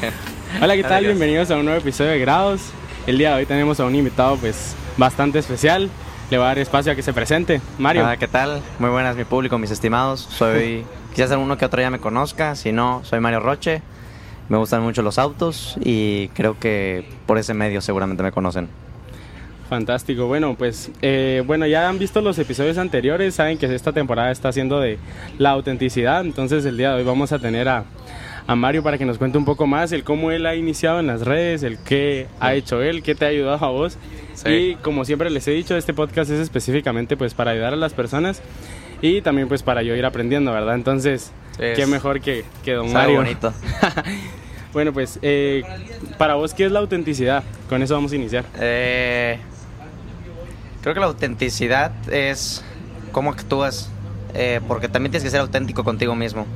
Hola, ¿qué tal? Bienvenidos a un nuevo episodio de Grados. El día de hoy tenemos a un invitado pues bastante especial. Le voy a dar espacio a que se presente. Mario. Hola, ¿qué tal? Muy buenas mi público, mis estimados. Soy, quizás alguno que otro ya me conozca, si no, soy Mario Roche. Me gustan mucho los autos y creo que por ese medio seguramente me conocen. Fantástico. Bueno, pues eh, bueno, ya han visto los episodios anteriores, saben que esta temporada está haciendo de la autenticidad. Entonces el día de hoy vamos a tener a, a Mario para que nos cuente un poco más el cómo él ha iniciado en las redes, el qué ha hecho él, qué te ha ayudado a vos. Sí. Y como siempre les he dicho, este podcast es específicamente pues para ayudar a las personas y también pues para yo ir aprendiendo, ¿verdad? Entonces, Es- qué mejor que, que don Mario. bonito. Bueno, pues eh, para vos, ¿qué es la autenticidad? Con eso vamos a iniciar. Eh, creo que la autenticidad es cómo actúas, eh, porque también tienes que ser auténtico contigo mismo.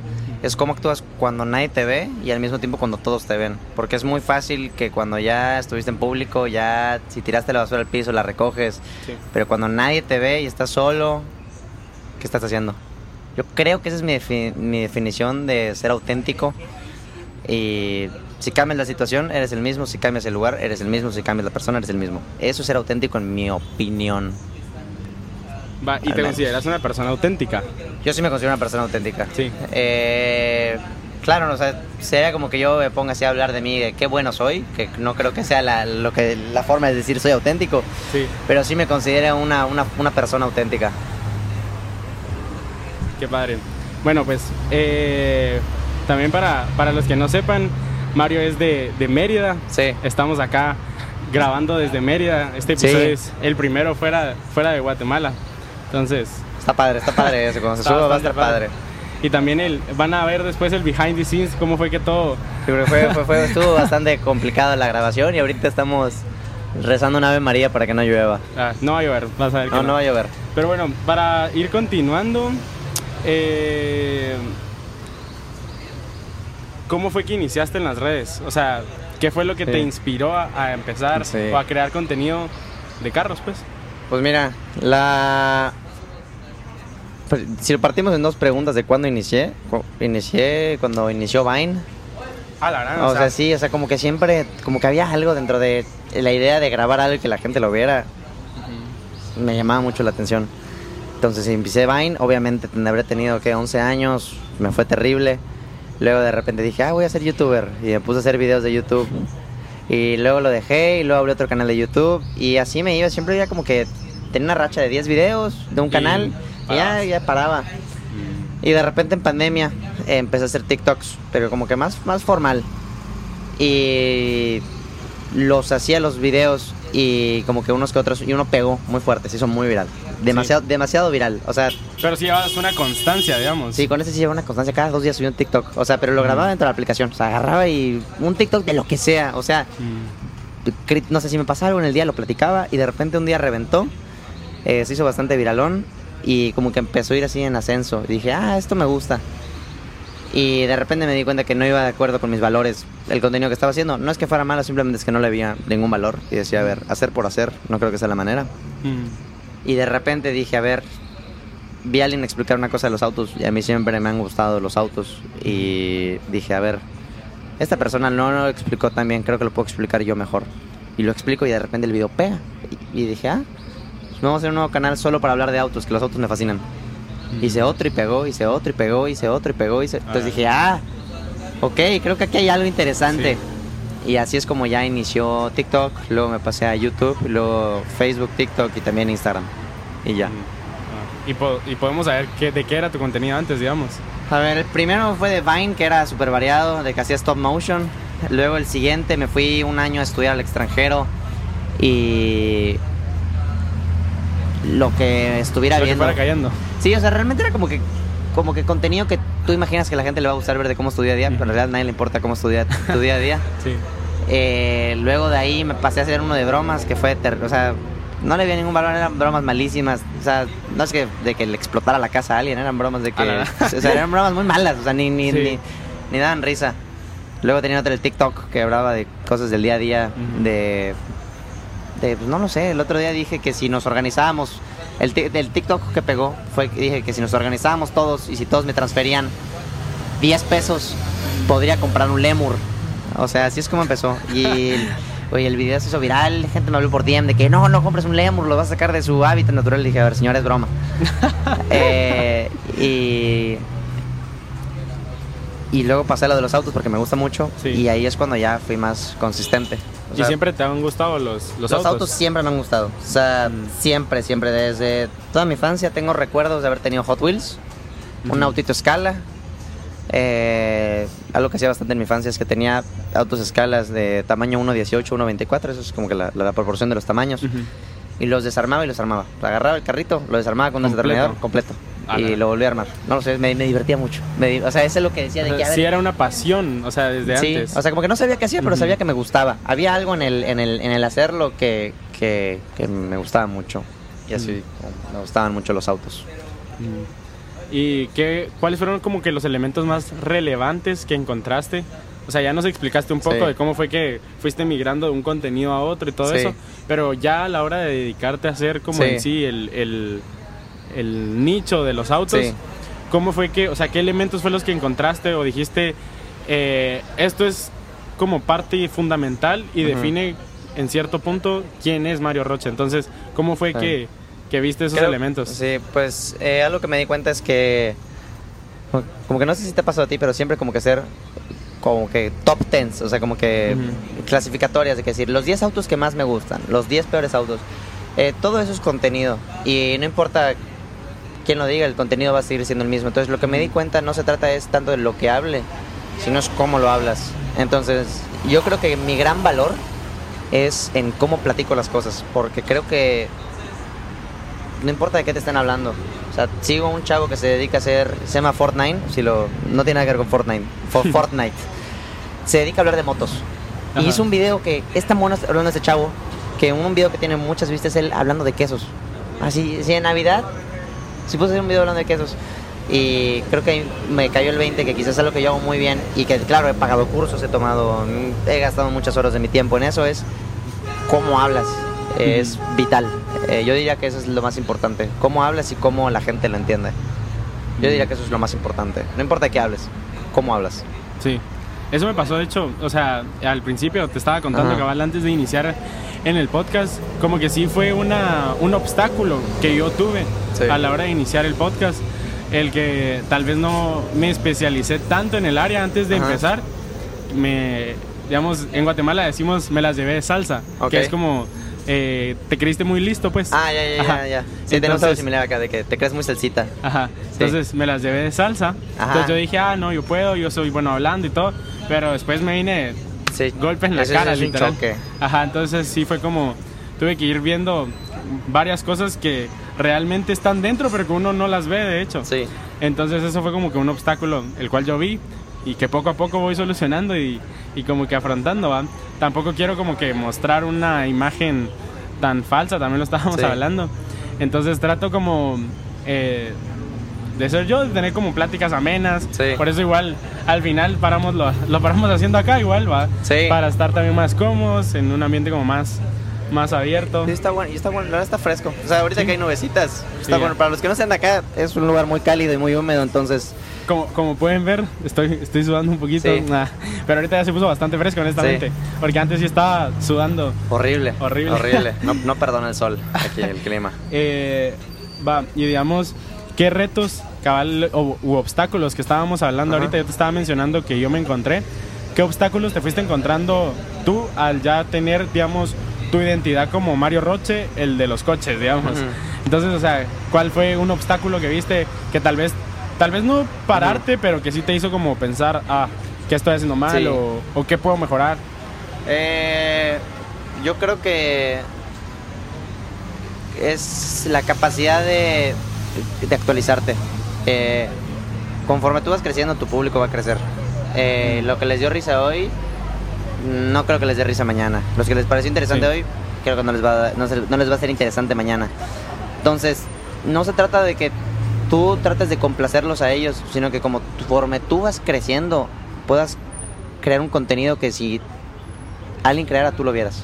Es cómo actúas cuando nadie te ve y al mismo tiempo cuando todos te ven. Porque es muy fácil que cuando ya estuviste en público, ya si tiraste la basura al piso, la recoges. Sí. Pero cuando nadie te ve y estás solo, ¿qué estás haciendo? Yo creo que esa es mi, mi definición de ser auténtico. Y si cambias la situación, eres el mismo. Si cambias el lugar, eres el mismo. Si cambias la persona, eres el mismo. Eso es ser auténtico en mi opinión. Va, ¿Y te menos. consideras una persona auténtica? Yo sí me considero una persona auténtica. Sí. Eh, claro, o sea, sería como que yo me ponga así a hablar de mí, de qué bueno soy, que no creo que sea la, lo que, la forma de decir soy auténtico, Sí. pero sí me considero una, una, una persona auténtica. Qué padre. Bueno, pues eh, también para, para los que no sepan, Mario es de, de Mérida. Sí. Estamos acá grabando desde Mérida. Este episodio Sí. es el primero fuera, fuera de Guatemala. Entonces, Está padre, está padre eso, cuando se suba va a estar padre. y también el, van a ver después el behind the scenes, cómo fue que todo... Pero fue, fue- fue- estuvo bastante complicado la grabación y ahorita estamos rezando una Ave María para que no llueva. ah, no va a llover, vas a ver que No, no va a llover. Pero bueno, para ir continuando, eh, ¿cómo fue que iniciaste en las redes? O sea, ¿qué fue lo que Sí. te inspiró a, a empezar Sí. o a crear contenido de carros, pues? Pues mira, la... pues, Si lo partimos en dos preguntas de cuándo inicié, cu- inicié cuando inició Vine. Ah, la verdad, O sea, sí, o sea, como que siempre, como que había algo dentro de la idea de grabar algo y que la gente lo viera. Me llamaba mucho la atención. Entonces empecé Vine, obviamente habré tenido que 11 años, me fue terrible. Luego de repente dije, ah, voy a ser youtuber. Y me puse a hacer videos de YouTube. Y luego lo dejé y luego abrí otro canal de YouTube. Y así me iba, siempre iba como que tenía una racha de 10 videos de un canal. Y ya, ya paraba. Y de repente en pandemia eh, empecé a hacer TikToks, pero como que más, más formal. Y los hacía los videos y como que unos que otros, y uno pegó muy fuerte, se hizo muy viral. Demasiado, demasiado viral. O sea, Pero sí llevas una constancia, digamos. sí, con ese sí lleva una constancia. Cada dos días subía un TikTok. O sea, pero lo grababa dentro de la aplicación. O sea, agarraba y un TikTok de lo que sea. O sea, Mm. no sé si me pasaba algo en el día, lo platicaba y de repente un día reventó. eh, se hizo bastante viralón y como que empezó a ir así en ascenso. Y dije, ah, esto me gusta. Y de repente me di cuenta que no iba de acuerdo con mis valores el contenido que estaba haciendo. No es que fuera malo, simplemente es que no le había ningún valor. Y decía, a ver, hacer por hacer, no creo que sea la manera. Mm. Y de repente dije, a ver, vi a alguien explicar una cosa de los autos y a mí siempre me han gustado los autos. Y dije, a ver, esta persona no lo explicó tan bien, creo que lo puedo explicar yo mejor. Y lo explico y de repente el video pega. Y, y dije, ah, vamos a hacer un nuevo canal solo para hablar de autos, que los autos me fascinan. Hice otro y pegó, hice otro y pegó, hice otro y pegó. Hice... Entonces Ah. dije, ah, ok, creo que aquí hay algo interesante. Y así es como ya inició TikTok, luego me pasé a YouTube, luego Facebook, TikTok y también Instagram. Y ya. Mm. Ah. Y, po- y podemos saber qué, de qué era tu contenido antes, digamos. A ver, el primero fue de Vine, que era súper variado, de que hacía stop motion. Luego el siguiente me fui un año a estudiar al extranjero y lo que estuviera Lo que viendo. fuera cayendo. Sí, o sea, realmente era como que como que contenido que tú imaginas que la gente le va a gustar ver de cómo es tu día a día, pero en realidad a nadie le importa cómo es tu día, tu día a día. Sí. Eh, luego de ahí me pasé a hacer uno de bromas que fue, ter- o sea, no le vi ningún valor, eran bromas malísimas. O sea, no es que de que le explotara la casa a alguien, eran bromas de que. Ah, o sea, eran bromas muy malas, o sea, ni, ni, Sí. ni, ni daban risa. Luego tenía otro el TikTok que hablaba de cosas del día a día, de. De, pues no lo sé, el otro día dije que si nos organizábamos. El, ti- el TikTok que pegó fue que dije que si nos organizábamos todos y si todos me transferían 10 pesos, podría comprar un lemur. O sea, así es como empezó. Y oye, el video se hizo viral, gente me habló por DM de que no, no compres un lemur, lo vas a sacar de su hábitat natural. Y dije, a ver, señor, es broma. Eh, y, y luego pasé a lo de los autos porque me gusta mucho. Sí. Y ahí es cuando ya fui más consistente. O ¿Y siempre te han gustado los, los, los, autos? siempre me han gustado. O sea, Mm. siempre, siempre. Desde toda mi infancia tengo recuerdos de haber tenido Hot Wheels, un autito escala. Eh, algo que hacía bastante en mi infancia es que tenía autos escalas de tamaño 1.18, 1.24. Eso es como que la, la proporción de los tamaños. Y los desarmaba y los armaba. Agarraba el carrito, lo desarmaba con un destornillador completo. Ah, y no. lo volví a armar. No lo sé, me, me divertía mucho. Me o sea, eso es lo que decía O de sea, que ver, sí era una pasión, o sea, desde Sí, antes. o sea, como que no sabía qué hacía, pero sabía que me gustaba. Había algo en el, en el, en el hacerlo que, que, que me gustaba mucho. Y así, me gustaban mucho los autos. ¿Y qué, cuáles fueron como que los elementos más relevantes que encontraste? O sea, ya nos explicaste un poco Sí. de cómo fue que fuiste migrando de un contenido a otro y todo Sí. eso, pero ya a la hora de dedicarte a hacer como en sí el, el, el nicho de los autos, Sí. ¿cómo fue que, o sea, qué elementos fue los que encontraste o dijiste, eh, esto es como parte fundamental y Ujú. define en cierto punto quién es Mario Rocha? Entonces, ¿cómo fue Sí. que, que viste esos Creo- elementos? Sí, pues eh, algo que me di cuenta es que, como que no sé si te ha pasado a ti, pero siempre como que ser como que top tens, o sea, como que Ujú. clasificatorias, de que decir, los 10 autos que más me gustan, los 10 peores autos, eh, todo eso es contenido y no importa quién lo diga, el contenido va a seguir siendo el mismo. Entonces, lo que me di cuenta no se trata es tanto de lo que hable, sino es cómo lo hablas. Entonces, yo creo que mi gran valor es en cómo platico las cosas, porque creo que no importa de qué te están hablando. O sea, sigo un chavo que se dedica a hacer, se llama Fortnite, si lo, no tiene nada que ver con Fortnite, For- Fortnite. Se dedica a hablar de motos. Ajá. Y hizo un video que es tan bueno hablando de este chavo, que un video que tiene muchas vistas es él hablando de quesos. Así, así en Navidad, si puse un video hablando de quesos. Y creo que me cayó el 20, que quizás es algo que yo hago muy bien y que, claro, he pagado cursos, he tomado, he gastado muchas horas de mi tiempo en eso, es cómo hablas. Es vital. Eh, yo diría que eso es lo más importante. Cómo hablas y cómo la gente lo entiende. Yo diría que eso es lo más importante. No importa qué hables, cómo hablas. Sí, eso me pasó, de hecho, o sea, al principio te estaba contando, Ajá. cabal, antes de iniciar en el podcast, como que sí fue una, un obstáculo que yo tuve Sí. a la hora de iniciar el podcast, el que tal vez no me especialicé tanto en el área antes de Ajá. empezar, me, digamos, en Guatemala decimos me las llevé de salsa, Ok. que es como, eh, te creíste muy listo, pues. Ah, ya, ya, Ajá. ya, ya. Sí, tenemos algo Entonces- similar acá, de que te crees muy salsita. Ajá. Entonces me las llevé de salsa. Ajá. Entonces yo dije, ah, no, yo puedo, yo soy bueno hablando y todo. Pero después me vine Sí. golpe en la Eso cara, es un literal. choque. Ajá, entonces sí fue como, tuve que ir viendo varias cosas que realmente están dentro, pero que uno no las ve, de hecho. Sí. Entonces eso fue como que un obstáculo, el cual yo vi y que poco a poco voy solucionando y, y como que afrontando, ¿va? Tampoco quiero como que mostrar una imagen tan falsa, también lo estábamos Sí. hablando. Entonces trato como eh, de ser yo, de tener como pláticas amenas. Sí. Por eso igual al final paramos lo, lo paramos haciendo acá igual, ¿va? Sí. Para estar también más cómodos, en un ambiente como más, más abierto. Sí, está bueno, y está bueno, la verdad está fresco. O sea, ahorita Sí. que hay nubecitas, está Sí, bueno. ya. Para los que no sean de acá, es un lugar muy cálido y muy húmedo, entonces, Como, como pueden ver, estoy, estoy sudando un poquito. Sí. Ah, pero ahorita ya se puso bastante fresco, honestamente. Sí. Porque antes sí estaba sudando. horrible. Horrible. Horrible. No, no perdona el sol, aquí el clima. Eh, va, y digamos, ¿qué retos cabal, o, u obstáculos que estábamos hablando Ajá. ahorita? Yo te estaba mencionando que yo me encontré. ¿Qué obstáculos te fuiste encontrando tú al ya tener, digamos, tu identidad como Mario Roche, el de los coches, digamos? Entonces, o sea, ¿cuál fue un obstáculo que viste que tal vez, tal vez no pararte, pero que sí te hizo como pensar, ah, ¿qué estoy haciendo mal Sí. o, o qué puedo mejorar? Eh, yo creo que es la capacidad de, de actualizarte. Eh, conforme tú vas creciendo, tu público va a crecer. Eh, lo que les dio risa hoy, no creo que les dé risa mañana. Los que les pareció interesante Sí. hoy, creo que no les, va a, no, se- no les va a ser interesante mañana. Entonces, no se trata de que tú trates de complacerlos a ellos, sino que como conforme tú vas creciendo, puedas crear un contenido que si alguien creara, tú lo vieras.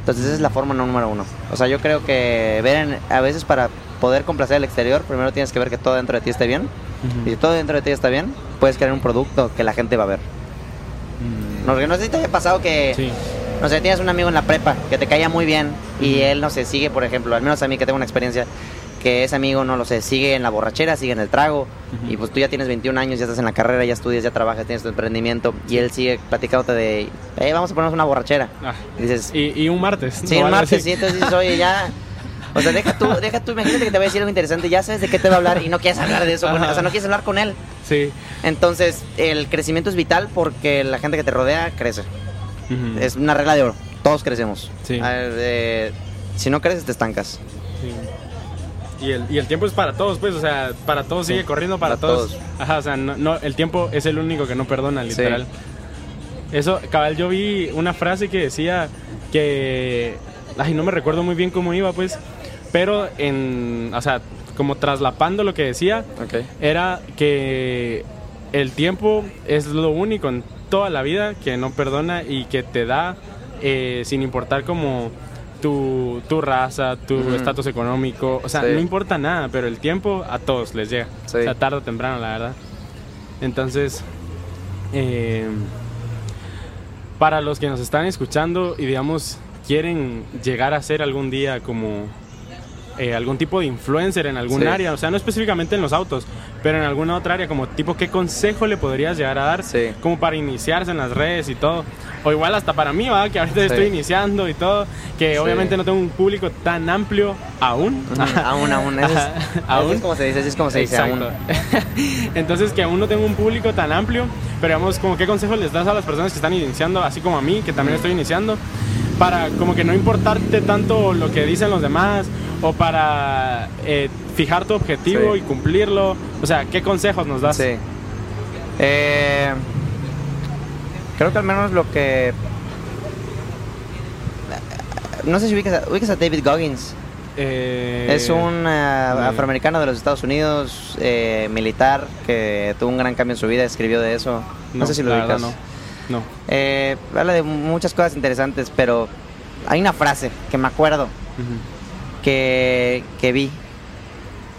Entonces esa es la forma número uno. O sea, yo creo que ver en- a veces para poder complacer al exterior, primero tienes que ver que todo dentro de ti esté bien. Y si todo dentro de ti está bien, puedes crear un producto que la gente va a ver. No, porque no sé si te haya pasado que, Sí. no sé, tienes un amigo en la prepa que te caía muy bien y él, no sé, sigue, por ejemplo, al menos a mí que tengo una experiencia, que ese amigo, no lo sé, sigue en la borrachera, sigue en el trago y pues tú ya tienes 21 años, ya estás en la carrera, ya estudias, ya trabajas, tienes tu emprendimiento y él sigue platicándote de, eh, vamos a ponernos una borrachera. Ah, Y dices, Y, y un martes. Sí, o el algo martes, sí, entonces dices, oye, ya. O sea, deja tú, deja tú, imagínate que te va a decir algo interesante, ya sabes de qué te va a hablar y no quieres hablar de eso, con él, o sea, no quieres hablar con él. Sí. Entonces, el crecimiento es vital porque la gente que te rodea crece. Es una regla de oro, todos crecemos. Sí. A ver, eh, si no creces, te estancas. Sí. Y el, y el tiempo es para todos, pues, o sea, para todos Sí, sigue corriendo, para, para todos. todos. Ajá, o sea, no, no, el tiempo es el único que no perdona, Sí. literal. Eso, cabal, yo vi una frase que decía que, ay, no me recuerdo muy bien cómo iba, pues, pero en, o sea, como traslapando lo que decía, era que el tiempo es lo único en toda la vida que no perdona y que te da eh, sin importar como tu, tu raza, tu estatus económico, o sea, Sí. no importa nada, pero el tiempo a todos les llega, Sí. o sea, tarde o temprano, la verdad. Entonces, eh, para los que nos están escuchando y digamos quieren llegar a ser algún día como eh, algún tipo de influencer en algún Sí. área, o sea, no específicamente en los autos, pero en alguna otra área, como tipo, ¿qué consejo le podrías llegar a dar Sí. como para iniciarse en las redes y todo? O igual hasta para mí, ¿va? Que ahorita Sí. estoy iniciando y todo, que obviamente no tengo un público tan amplio aún. aún, aún. Eso es, aún. es como se dice, así es como se dice, Exacto. aún. Entonces que aún no tengo un público tan amplio, pero digamos, como qué consejos les das a las personas que están iniciando, así como a mí, que también estoy iniciando, para como que no importarte tanto lo que dicen los demás, o para eh, fijar tu objetivo Sí. y cumplirlo. O sea, ¿qué consejos nos das? Sí. Eh, creo que al menos lo que... No sé si ubicas a, ubicas a David Goggins. Eh, Es un no. afroamericano de los Estados Unidos, eh, militar, que tuvo un gran cambio en su vida, escribió de eso. No, sé si lo ubicas. No. No. Eh, habla de muchas cosas interesantes, pero hay una frase que me acuerdo que, que vi,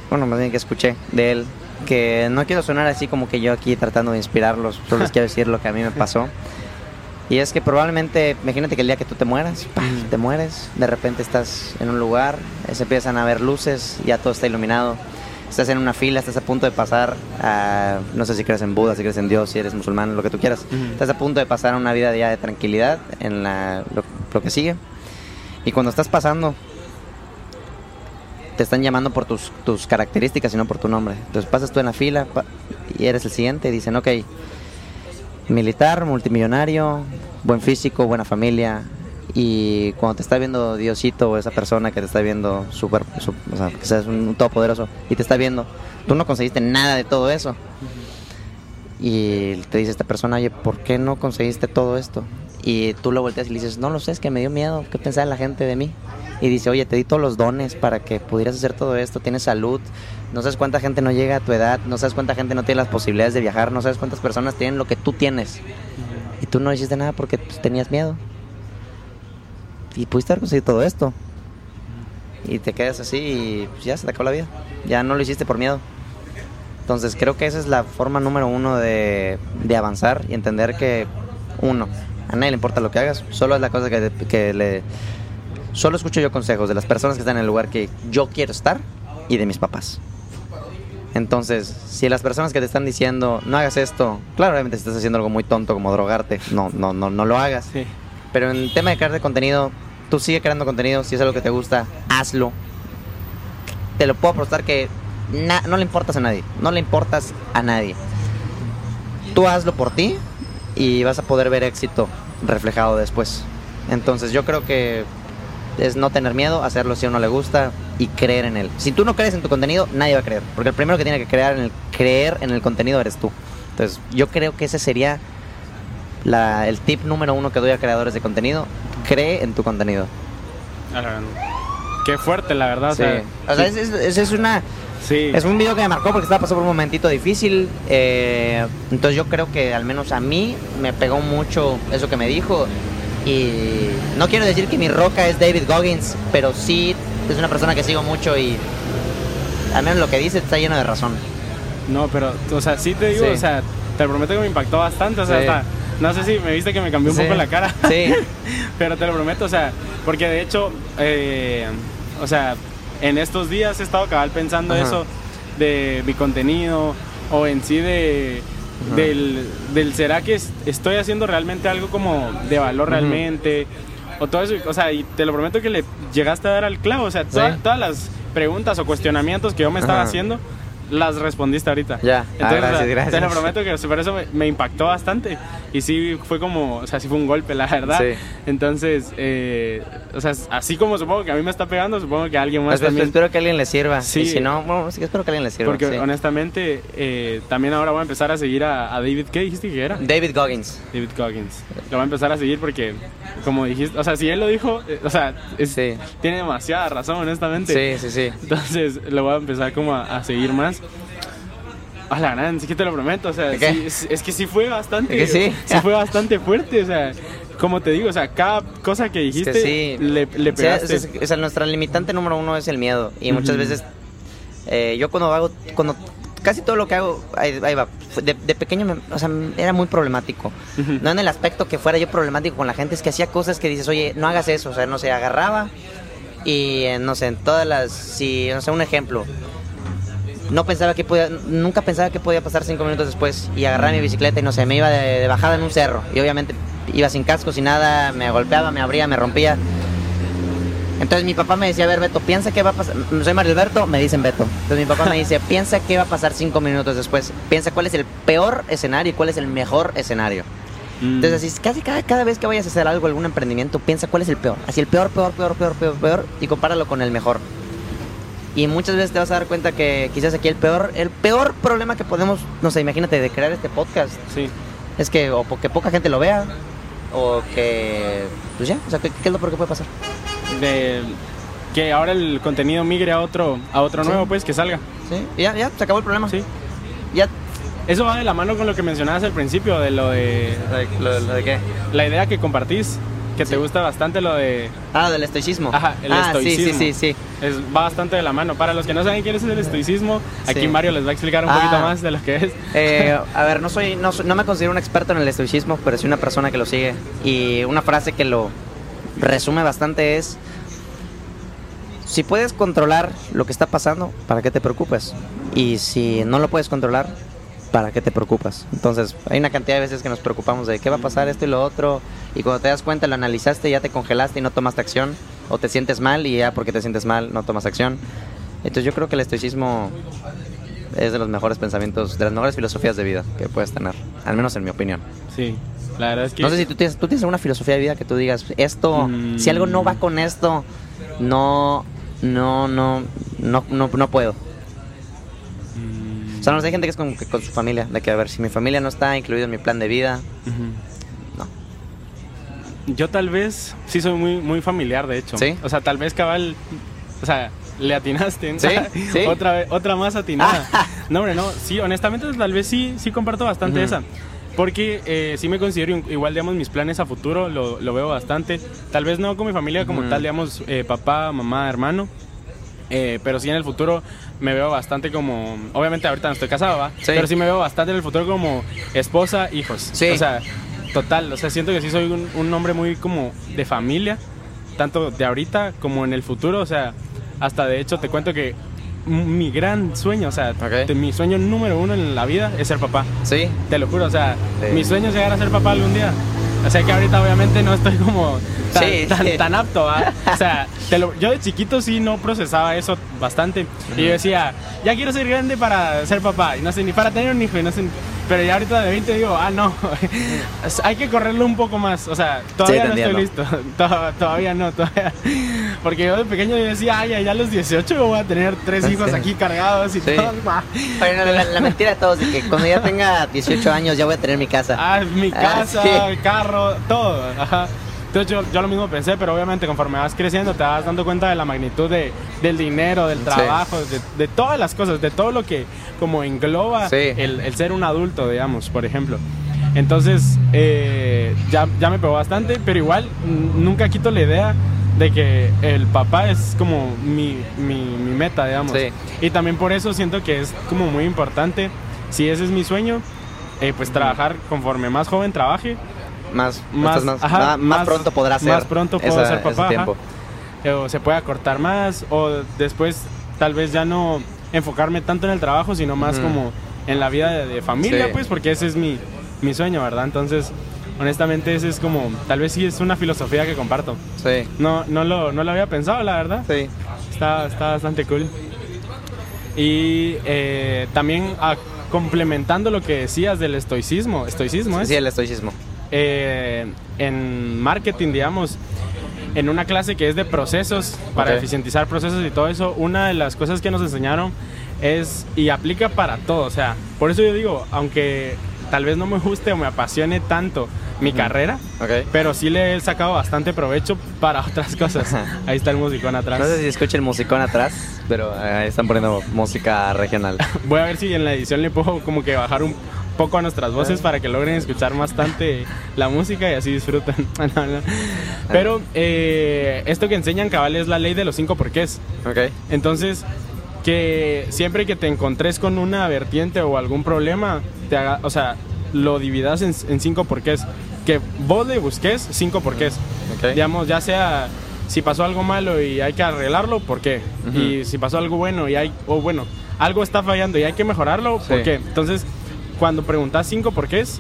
bueno, más bien que escuché de él, que no quiero sonar así como que yo aquí tratando de inspirarlos, solo les quiero decir lo que a mí me pasó. Y es que probablemente, imagínate que el día que tú te mueras, te mueres, de repente estás en un lugar, se empiezan a ver luces, ya todo está iluminado, estás en una fila, estás a punto de pasar a, no sé si crees en Buda, si crees en Dios, si eres musulmán, lo que tú quieras, estás a punto de pasar a una vida ya de tranquilidad en la, lo, lo que sigue. Y cuando estás pasando, te están llamando por tus, tus características y no por tu nombre. Entonces pasas tú en la fila y eres el siguiente y dicen, ok, militar, multimillonario, buen físico, buena familia. Y cuando te está viendo Diosito o esa persona que te está viendo súper, su- o sea, que seas un, un todopoderoso y te está viendo, tú no conseguiste nada de todo eso. Y te dice esta persona, oye, ¿por qué no conseguiste todo esto? Y tú lo volteas y le dices, no lo sé, es que me dio miedo, ¿qué pensaba la gente de mí? Y dice, oye, te di todos los dones para que pudieras hacer todo esto, tienes salud, no sabes cuánta gente no llega a tu edad, no sabes cuánta gente no tiene las posibilidades de viajar, no sabes cuántas personas tienen lo que tú tienes. Y tú no hiciste nada porque pues, tenías miedo. Y pudiste haber conseguido todo esto. Y te quedas así y pues, ya se te acabó la vida. Ya no lo hiciste por miedo. Entonces creo que esa es la forma número uno de, de avanzar y entender que, uno, a nadie le importa lo que hagas, solo es la cosa que, que le... Solo escucho yo consejos de las personas que están en el lugar que yo quiero estar y de mis papás. Entonces, si las personas que te están diciendo, no hagas esto, claro, obviamente si estás haciendo algo muy tonto como drogarte, no, no, no, no lo hagas. Sí. Pero en el tema de crear de contenido, tú sigue creando contenido, si es algo que te gusta, hazlo. Te lo puedo apostar que no le importas a nadie, no le importas a nadie. Tú hazlo por ti y vas a poder ver éxito reflejado después. Entonces yo creo que es no tener miedo, hacerlo si a uno le gusta y creer en él. Si tú no crees en tu contenido, nadie va a creer, porque el primero que tiene que creer en el, creer en el contenido eres tú. Entonces yo creo que ese sería la- el tip número uno que doy a creadores de contenido, cree en tu contenido. Qué fuerte, la verdad. o Sí. sea, O sea, sí. es, es- es una, Sí. es un video que me marcó porque estaba pasando por un momentito difícil. eh, entonces yo creo que al menos a mí me pegó mucho eso que me dijo. Y no quiero decir que mi roca es David Goggins, pero sí es una persona que sigo mucho y al menos lo que dice está lleno de razón. No, pero, o sea, sí te digo, Sí. o sea, te prometo que me impactó bastante, o sea, hasta No sé si me viste que me cambió un Sí. poco la cara. Sí. Pero te lo prometo, o sea, porque de hecho, eh, o sea, en estos días he estado cabal pensando Ajá. eso de mi contenido o en sí de del, del será que es- estoy haciendo realmente algo como de valor realmente o todo eso, o sea, y te lo prometo que le llegaste a dar al clavo, o sea, toda- todas las preguntas o cuestionamientos que yo me estaba Ajá. haciendo las respondiste ahorita. Ya. Ah, Entonces, gracias, o sea, gracias. te lo prometo que por eso me, me impactó bastante. Y sí fue como, o sea, sí fue un golpe, la verdad. Sí. Entonces, eh, o sea, así como supongo que a mí me está pegando, supongo que a alguien más Pues, pues, también. espero que alguien le sirva. Sí. Y si no, bueno, sí, espero que alguien le sirva. Porque sí. honestamente, eh, también ahora voy a empezar a seguir a, a David, ¿qué dijiste que era? David Goggins. David Coggins. Lo voy a empezar a seguir porque, como dijiste, o sea, si él lo dijo, eh, o sea, es- Sí. tiene demasiada razón, honestamente. Sí, sí, sí. Entonces lo voy a empezar como a, a seguir más. A la gran, sí que te lo prometo, o sea, sí, es, es que sí fue bastante, ¿De que sí? fue bastante fuerte, o sea, como te digo, o sea, cada cosa que Es dijiste que sí. le, le O sea, pegaste. es- es- o sea, nuestra limitante número uno es el miedo. Y muchas Ujú. veces, eh, yo cuando hago, cuando casi todo lo que hago, ahí, ahí va. De, de pequeño, me- o sea, era muy problemático. Ujú. No en el aspecto que fuera yo problemático con la gente, es que hacía cosas que dices, oye, no hagas eso. O sea, no sé, agarraba y, eh, no sé, en todas las, si, no sé, un ejemplo. No pensaba que podía, nunca pensaba que podía pasar cinco minutos después y agarraba mi bicicleta y no sé, me iba de, de bajada en un cerro y obviamente iba sin casco, sin nada, me golpeaba, me abría, me rompía. Entonces mi papá me decía, a ver Beto, piensa qué va a pasar. Soy Mario Alberto, me dicen Beto. Entonces mi papá me dice, piensa qué va a pasar cinco minutos después. Piensa cuál es el peor escenario y cuál es el mejor escenario. Mm. Entonces así, casi cada, cada vez que vayas a hacer algo, algún emprendimiento, piensa cuál es el peor. Así el peor, peor, peor, peor, peor, peor y compáralo con el mejor. Y muchas veces te vas a dar cuenta que quizás aquí el peor, el peor problema que podemos, no sé, imagínate, de crear este podcast, Sí. es que o que poca gente lo vea, o que, pues ya, o sea, ¿qué, qué es lo peor que puede pasar? De que ahora el contenido migre a otro, a otro Sí. nuevo, pues, que salga. Sí, ya, ya, se acabó el problema. Sí. Ya, Eso va de la mano con lo que mencionabas al principio, de lo de ¿Lo, lo de qué? la idea que compartís, que te gusta bastante lo de Ah, del estoicismo. Ajá, el ah, estoicismo. sí, sí, sí, sí. Es, va bastante de la mano. Para los que no saben quién es el estoicismo, aquí Sí. Mario les va a explicar un Ah. poquito más de lo que es. Eh, a ver, no soy, no no me considero un experto en el estoicismo, pero soy una persona que lo sigue. Y una frase que lo resume bastante es: si puedes controlar lo que está pasando, ¿para qué te preocupas? Y si no lo puedes controlar, ¿para qué te preocupas? Entonces, hay una cantidad de veces que nos preocupamos de qué va a pasar esto y lo otro, y cuando te das cuenta lo analizaste, ya te congelaste y no tomaste acción, o te sientes mal y ya porque te sientes mal no tomas acción. Entonces yo creo que el estoicismo es de los mejores pensamientos, de las mejores filosofías de vida que puedes tener, al menos en mi opinión. Sí, la verdad es que... No sé si tú tienes, tú tienes alguna filosofía de vida que tú digas, esto, Mm. si algo no va con esto, no, no, no, no, no, no puedo. O sea, no sé, hay gente que es con, con su familia, de que a ver, si mi familia no está incluido en mi plan de vida, ujú. no. Yo tal vez sí soy muy, muy familiar, de hecho. ¿Sí? O sea, tal vez cabal... O sea, le atinaste. ¿Sí? ¿Sí? otra, vez- otra más atinada. no, hombre, no. Sí, honestamente, tal vez sí, sí comparto bastante Ujú. esa. Porque eh, sí me considero igual, digamos, mis planes a futuro, lo, lo veo bastante. Tal vez no con mi familia como tal, digamos, eh, papá, mamá, hermano. Eh, pero sí en el futuro me veo bastante como... Obviamente ahorita no estoy casado, ¿va? Sí. Pero sí me veo bastante en el futuro como esposa, hijos. Sí. O sea, total. O sea, siento que sí soy un, un hombre muy como de familia. Tanto de ahorita como en el futuro. O sea, hasta de hecho te cuento que mi gran sueño, o sea, mi sueño número uno en la vida es ser papá. ¿Sí? Te lo juro, o sea, Sí. mi sueño es llegar a ser papá algún día. O sea que ahorita obviamente no estoy como tan, Sí, tan, sí. tan apto, ¿va? O sea, te lo- yo de chiquito sí no procesaba eso bastante. Y yo decía, ya quiero ser grande para ser papá. Y no sé, ni para tener un hijo. Y no sé, ni- pero ya ahorita de 20 digo, ah, no, hay que correrlo un poco más. O sea, todavía no estoy listo. todavía no, todavía. Porque yo de pequeño yo decía, ay, ya a los 18 voy a tener tres hijos aquí cargados y Sí. todo. la, la mentira de todos es que cuando ya tenga 18 años ya voy a tener mi casa. Ah, mi Ah, casa, sí. el carro, todo. Ajá. Entonces yo, yo lo mismo pensé, pero obviamente conforme vas creciendo te vas dando cuenta de la magnitud de, del dinero, del trabajo, de, de todas las cosas, de todo lo que como engloba Sí. el, el ser un adulto, digamos, por ejemplo. Entonces eh, ya, ya me pegó bastante, pero igual nunca quito la idea de que el papá es como mi, mi, mi meta, digamos. Sí. Y también por eso siento que es como muy importante, si ese es mi sueño, eh, pues trabajar conforme más joven trabaje, Más, más, más, ajá, más, más pronto podrás ser. Más pronto puedo esa- ser papá. tiempo. O se puede acortar más, o después tal vez ya no enfocarme tanto en el trabajo, sino más como en la vida de, de familia, Sí. pues, porque ese es mi, mi sueño, ¿verdad? Entonces, honestamente, ese es como, tal vez sí es una filosofía que comparto. Sí. No, no, lo, no lo había pensado, la verdad. Sí. Está, está bastante cool. Y eh, también ah, complementando lo que decías del estoicismo, estoicismo es Sí, el estoicismo. Eh, en marketing, digamos, en una clase que es de procesos, para Ok. eficientizar procesos y todo eso, una de las cosas que nos enseñaron es, y aplica para todo, o sea, por eso yo digo, aunque tal vez no me guste o me apasione tanto mi carrera, pero sí le he sacado bastante provecho para otras cosas. Ahí está el musicón atrás. No sé si escucha el musicón atrás, pero ahí están poniendo música regional. Voy a ver si en la edición le puedo como que bajar un poco a nuestras voces para que logren escuchar bastante la música y así disfrutan. No, no. Pero eh, esto que enseñan cabal es la ley de los cinco porqués. Ok. Entonces, que siempre que te encontres con una vertiente o algún problema, te haga, o sea, lo dividas en, en cinco porqués. Que vos le busques cinco porqués. Ok. Digamos, ya sea si pasó algo malo y hay que arreglarlo, ¿por qué? Ujú. Y si pasó algo bueno y hay, o bueno, algo está fallando y hay que mejorarlo, ¿por Sí. qué? Entonces, cuando preguntas cinco porqués,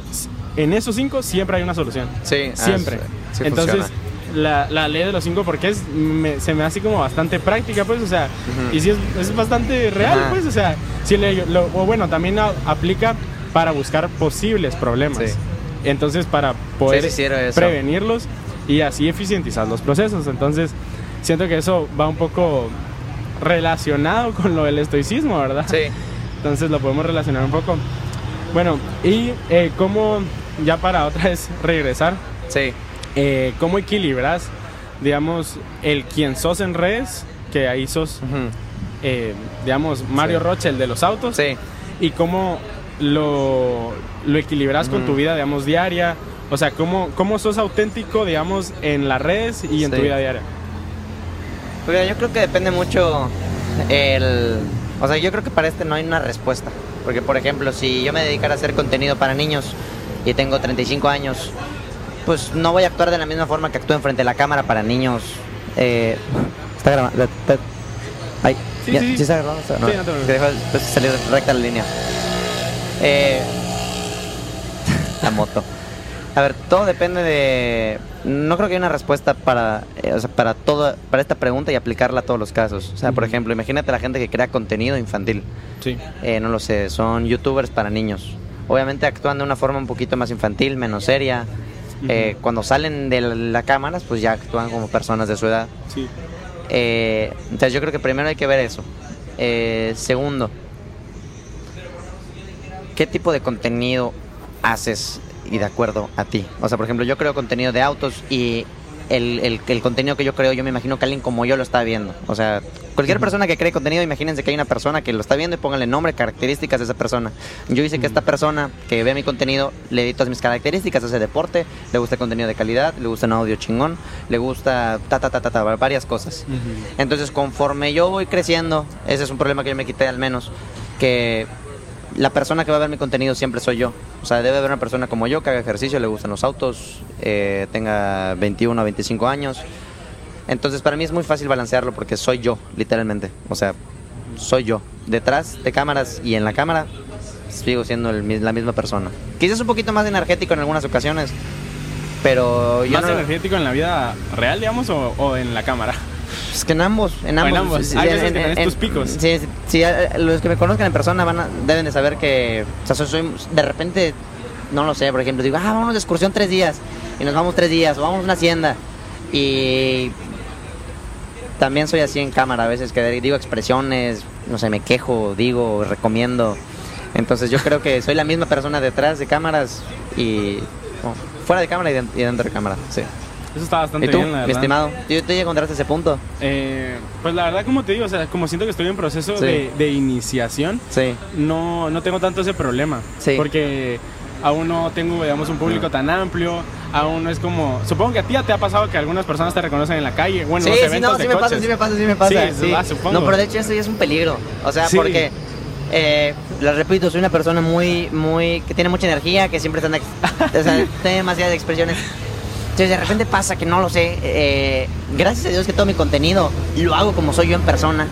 en esos cinco siempre hay una solución. Sí, ah, Siempre. sí Entonces, la, la ley de los cinco porqués me- se me hace como bastante práctica, pues, o sea, y sí es, es bastante real, pues, o sea, sí le- lo- o bueno, también a- aplica para buscar posibles problemas. Sí. Entonces, para poder Sí, prevenirlos y así eficientizar los procesos. Entonces, siento que eso va un poco relacionado con lo del estoicismo, ¿verdad? Sí. Entonces lo podemos relacionar un poco. Bueno, y eh, cómo, ya para otra vez regresar, Sí. eh, ¿cómo equilibras, digamos, el quién sos en redes, que ahí sos, eh, digamos, Mario Sí. Rocha, el de los autos, Sí. y cómo lo, lo equilibras con tu vida, digamos, diaria? O sea, ¿cómo, ¿cómo sos auténtico, digamos, en las redes y en tu vida diaria? Pues mira, yo creo que depende mucho el... O sea, yo creo que para este no hay una respuesta. Porque, por ejemplo, si yo me dedicara a hacer contenido para niños y tengo 35 años, pues no voy a actuar de la misma forma que actúo enfrente de la cámara para niños. Eh, está grabando. Ay, Sí, ya, sí, sí. está grabando? Está- no, Sí, no te que pues, salir recta la línea. Eh, la moto. A ver, todo depende de. No creo que haya una respuesta para, eh, o sea, para todo, para esta pregunta y aplicarla a todos los casos. O sea, por ejemplo, imagínate la gente que crea contenido infantil. Sí. Eh, no lo sé, son youtubers para niños. Obviamente actúan de una forma un poquito más infantil, menos seria. Eh, cuando salen de la, la cámara, pues ya actúan como personas de su edad. Sí. Eh, entonces yo creo que primero hay que ver eso. Eh, segundo, ¿qué tipo de contenido haces y de acuerdo a ti? O sea, por ejemplo, yo creo contenido de autos y el, el- el contenido que yo creo, yo me imagino que alguien como yo lo está viendo. O sea, cualquier persona que cree contenido, imagínense que hay una persona que lo está viendo y pónganle nombre, características de esa persona. Yo hice que esta persona que ve mi contenido le di todas mis características, hace deporte, le gusta contenido de calidad, le gusta un audio chingón, le gusta ta ta ta ta, ta varias cosas. Entonces, conforme yo voy creciendo, ese es un problema que yo me quité al menos, que la persona que va a ver mi contenido siempre soy yo. O sea, debe haber una persona como yo que haga ejercicio, le gustan los autos, eh, tenga 21 o 25 años. Entonces, para mí es muy fácil balancearlo porque soy yo, literalmente. O sea, soy yo. Detrás de cámaras y en la cámara sigo siendo el la misma persona. Quizás un poquito más energético en algunas ocasiones, pero yo ¿Más no... energético en la vida real, digamos, o, o en la cámara? Es que en ambos, en ambos. ambos. Sí, Hay en- veces en- que en- tus picos. Sí, sí, los que me conozcan en persona van a- deben de saber que, o sea, soy, soy- de repente, no lo sé, por ejemplo, digo, ah, vamos de excursión tres días, y nos vamos tres días, o vamos a una hacienda, y también soy así en cámara, a veces que digo expresiones, no sé, me quejo, digo, recomiendo, entonces yo creo que soy la misma persona detrás de cámaras y fuera de cámara y dentro de cámara, sí. Eso está bastante ¿Y tú, bien, la mi verdad. estimado? ¿Tú, ya encontraste ese punto? Eh, pues la verdad, como te digo, o sea, como siento que estoy en proceso Sí. de, de iniciación, Sí. no, no tengo tanto ese problema. Sí. Porque aún no tengo, digamos, un público tan amplio. Aún no es como. Supongo que a ti ya te ha pasado que algunas personas te reconocen en la calle. Bueno, sí, los sí, eventos no, de sí me pasa, coches. sí me pasa, sí me pasa. Sí, ah, supongo. No, pero de hecho eso ya es un peligro. O sea, Sí. porque Eh, les repito, soy una persona muy, muy, que tiene mucha energía, que siempre está, o sea, tiene demasiadas expresiones. Entonces de repente pasa que no lo sé. eh, gracias a Dios que todo mi contenido lo hago como soy yo en persona,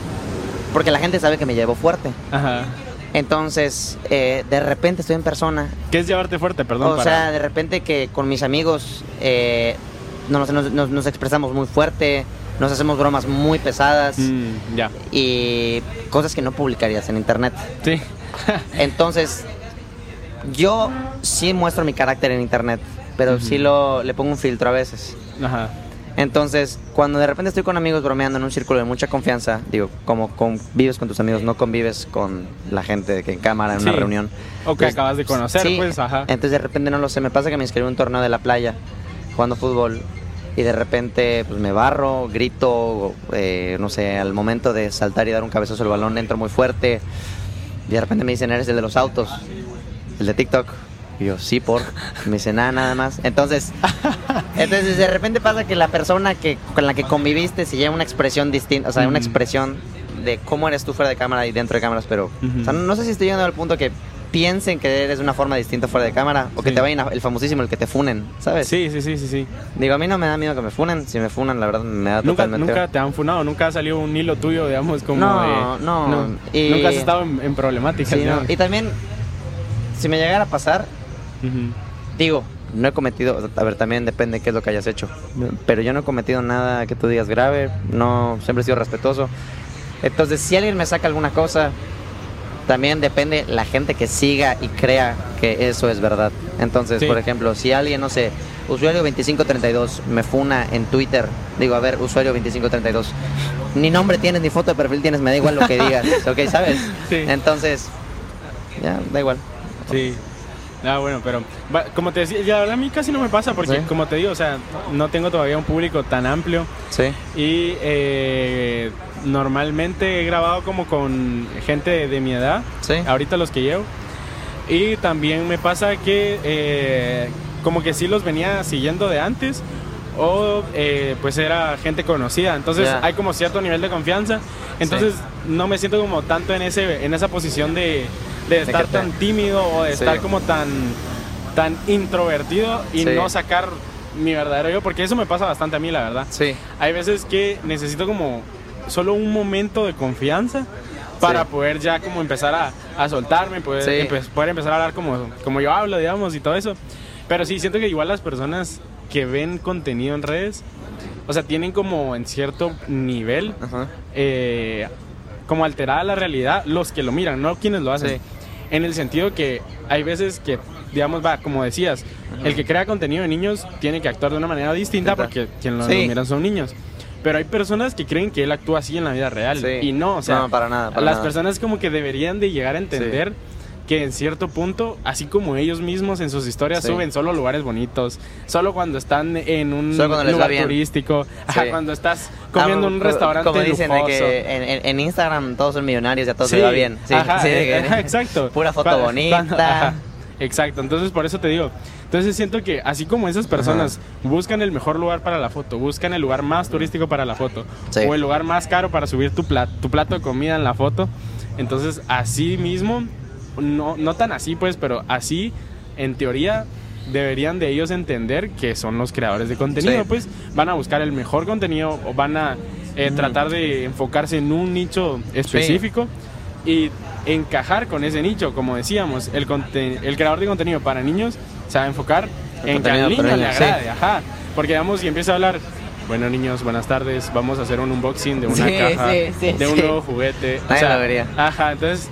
porque la gente sabe que me llevo fuerte. Ajá. Entonces, eh, de repente estoy en persona. ¿Qué es llevarte fuerte? Perdón. o para- sea, de repente que con mis amigos eh, nos, nos- nos- nos expresamos muy fuerte, nos hacemos bromas muy pesadas Mm, ya. y cosas que no publicarías en internet. Sí. Entonces, yo sí muestro mi carácter en internet, pero sí lo, le pongo un filtro a veces. Ajá. Entonces, cuando de repente estoy con amigos bromeando en un círculo de mucha confianza, digo, como convives con tus amigos, no convives con la gente que en cámara en una reunión. O que Entonces, acabas de conocer, sí, pues, ajá. Entonces de repente no lo sé, me pasa que me inscribí a un torneo de la playa jugando fútbol y de repente pues me barro, grito, eh, no sé, al momento de saltar y dar un cabezazo al balón entro muy fuerte y de repente me dicen, eres el de los autos, el de TikTok. Y yo, sí, por. Me dicen, nada, nada más. Entonces, entonces de repente pasa que la persona que, con la que conviviste se lleva una expresión distinta, o sea, una expresión de cómo eres tú fuera de cámara y dentro de cámaras, pero o sea, no sé si estoy llegando al punto que piensen que eres de una forma distinta fuera de cámara o que te vayan a- el famosísimo, el que te funen, ¿sabes? Sí, sí, sí, sí, sí. Digo, a mí no me da miedo que me funen, si me funan, la verdad me da Nunca, totalmente... nunca te han funado, nunca ha salido un hilo tuyo, digamos, como No, de- no, y- Nunca has estado en, en problemáticas, Sí, no. Y también, si me llegara a pasar, Digo, no he cometido, a ver, también depende qué es lo que hayas hecho. Pero yo no he cometido nada que tú digas grave, no, siempre he sido respetuoso. Entonces, si alguien me saca alguna cosa, también depende la gente que siga y crea que eso es verdad. Entonces, Sí. por ejemplo, si alguien, no sé, usuario 2532 me funa en Twitter, digo, a ver, usuario 2532, ni nombre tienes, ni foto de perfil tienes, me da igual lo que digas, ¿ok? ¿Sabes? Sí. Entonces, ya, da igual. Sí. Ah, bueno, pero como te decía, la verdad a mí casi no me pasa porque, Sí. como te digo, o sea, no tengo todavía un público tan amplio Sí. y eh, normalmente he grabado como con gente de, de mi edad, Sí. ahorita los que llevo, y también me pasa que eh, como que sí los venía siguiendo de antes o eh, pues era gente conocida, entonces hay como cierto nivel de confianza, entonces no me siento como tanto en ese en esa posición de, de estar te- tan tímido o de Sí. estar como tan tan introvertido y Sí. no sacar mi verdadero yo, porque eso me pasa bastante a mí, la verdad. Sí. Hay veces que necesito como solo un momento de confianza para Sí. poder ya como empezar a, a soltarme, poder, Sí. empe- poder empezar a hablar como, como yo hablo, digamos, y todo eso. Pero sí, siento que igual las personas que ven contenido en redes, o sea, tienen como en cierto nivel, eh, como alterada la realidad, los que lo miran, no quienes lo hacen. Sí. En el sentido que hay veces que, digamos, va, como decías, el que crea contenido de niños tiene que actuar de una manera distinta porque quien lo, Sí. miran son niños. Pero hay personas que creen que él actúa así en la vida real Sí. y no, o sea, No, para nada, para las nada. personas como que deberían de llegar a entender que en cierto punto, así como ellos mismos en sus historias Sí. suben solo lugares bonitos, solo cuando están en un lugar turístico, ajá, Sí. cuando estás comiendo en Ah, un restaurante Como dicen, de que en, en- Instagram todos son millonarios y a todos Sí, se va bien. Sí, ajá, eh, que- ajá, exacto. Pura foto Cuando- bonita. cuando- ajá, exacto, entonces por eso te digo. Entonces siento que así como esas personas buscan el mejor lugar para la foto, buscan el lugar más turístico para la foto, Sí. o el lugar más caro para subir tu, tu plato de comida en la foto, entonces así mismo, no, no tan así pues, pero así en teoría deberían de ellos entender que son los creadores de contenido, Sí. pues van a buscar el mejor contenido o van a eh, tratar de enfocarse en un nicho específico y encajar con ese nicho, como decíamos, el, el creador de contenido para niños se va a enfocar El en que al niño le sí. agrade, ajá, porque digamos y empieza a hablar bueno niños, buenas tardes, vamos a hacer un unboxing de una caja, de un nuevo juguete, ajá, entonces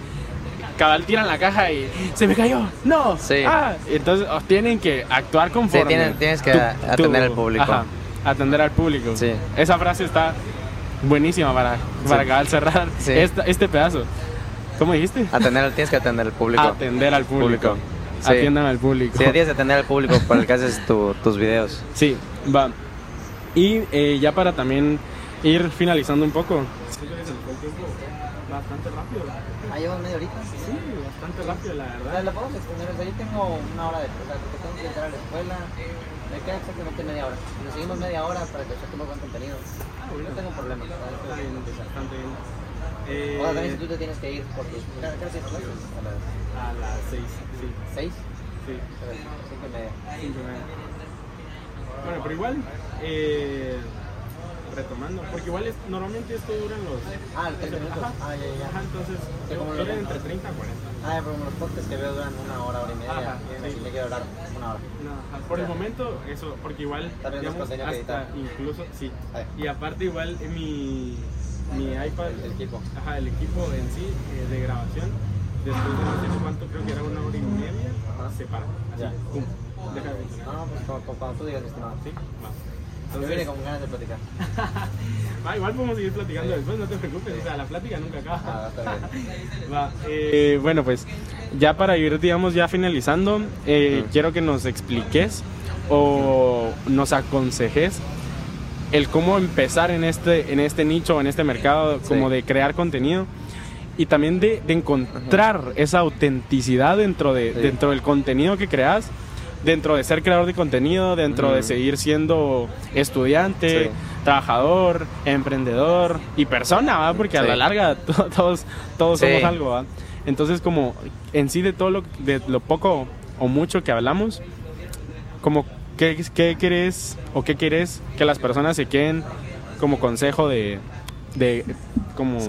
cabal tiran la caja y se me cayó, no, Sí. ah, entonces oh, tienen que actuar conforme. tienen- tienes que atender al público. Ajá, atender al público. Sí. Esa frase está buenísima para, para Sí. de cerrar Sí. esta- este pedazo. ¿Cómo dijiste? Atender, tienes que atender al público. Atender al público. Público. Sí. Atiendan al público. Sí, tienes que atender al público para el que haces tu- tus videos. Sí, va. Y eh, ya para también ir finalizando un poco. Bastante rápido. Ah, llevas media horita. Sí, bastante rápido, la verdad. ¿La podemos extender? O sea, yo tengo una hora de o sea, porque tengo que entrar a la escuela. Me queda exactamente media hora. Nos seguimos media hora para que saquemos buen contenido. No tengo problema. Bastante bien. Eh, O sea, también si tú te tienes que ir por. A las a las 6, sí. seis, sí. cinco y media. cinco y media. Bueno, pero igual, eh, retomando, porque igual es, normalmente esto duran los... Ah, los 30 minutos. Ajá. Ah, ya, ya. Ajá, entonces, duran entre 30 a 40. Ah, pero los podcasts que veo duran una hora, hora y media. Ajá, y sí. quiero hablar una hora. No, por el momento, eso, porque igual, digamos, hasta editar. incluso, sí. Y aparte igual mi, mi iPad, El equipo. ajá, el equipo en sí eh, de grabación, después de no sé cuánto, creo que era una hora y media, Ajá. se para. Así, Ya. pum, deja de. No, pues como, como cuando tú digas, estimado. Sí, va. Yo vine con ganas de platicar. Va, igual podemos seguir platicando después, no te preocupes, o sea, la plática nunca acaba. Ah, está bien. Va, eh, bueno, pues ya para ir, digamos, ya finalizando, eh, Ujú. quiero que nos expliques o nos aconsejes el cómo empezar en este, en este nicho, en este mercado, como Sí. de crear contenido y también de, de encontrar esa autenticidad dentro, de, Sí. dentro del contenido que creas, dentro de ser creador de contenido, dentro de Ujú. seguir siendo estudiante, Sí. trabajador, emprendedor y persona, ¿va? porque a la larga to- todos, todos Sí. somos algo. ¿va? Entonces, como en sí de todo lo, de lo poco o mucho que hablamos, como qué, qué querés o qué quieres que las personas se queden como consejo de, de como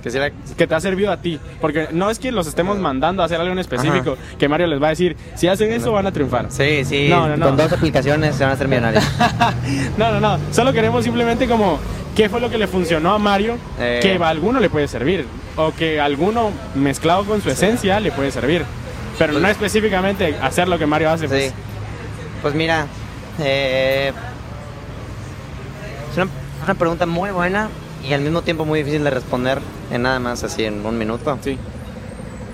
que que te ha servido a ti, porque no es que los estemos mandando a hacer algo en específico, que Mario les va a decir, si hacen eso van a triunfar. Sí, sí. No, no, no. Con dos aplicaciones se van a hacer millonarios. No, no, no, solo queremos simplemente como qué fue lo que le funcionó a Mario, Eh. que a alguno le puede servir, o que a alguno mezclado con su esencia le puede servir, pero no específicamente hacer lo que Mario hace. Pues- Sí. Pues. Pues mira, eh, es una, una pregunta muy buena y al mismo tiempo muy difícil de responder en nada más así en un minuto. Sí.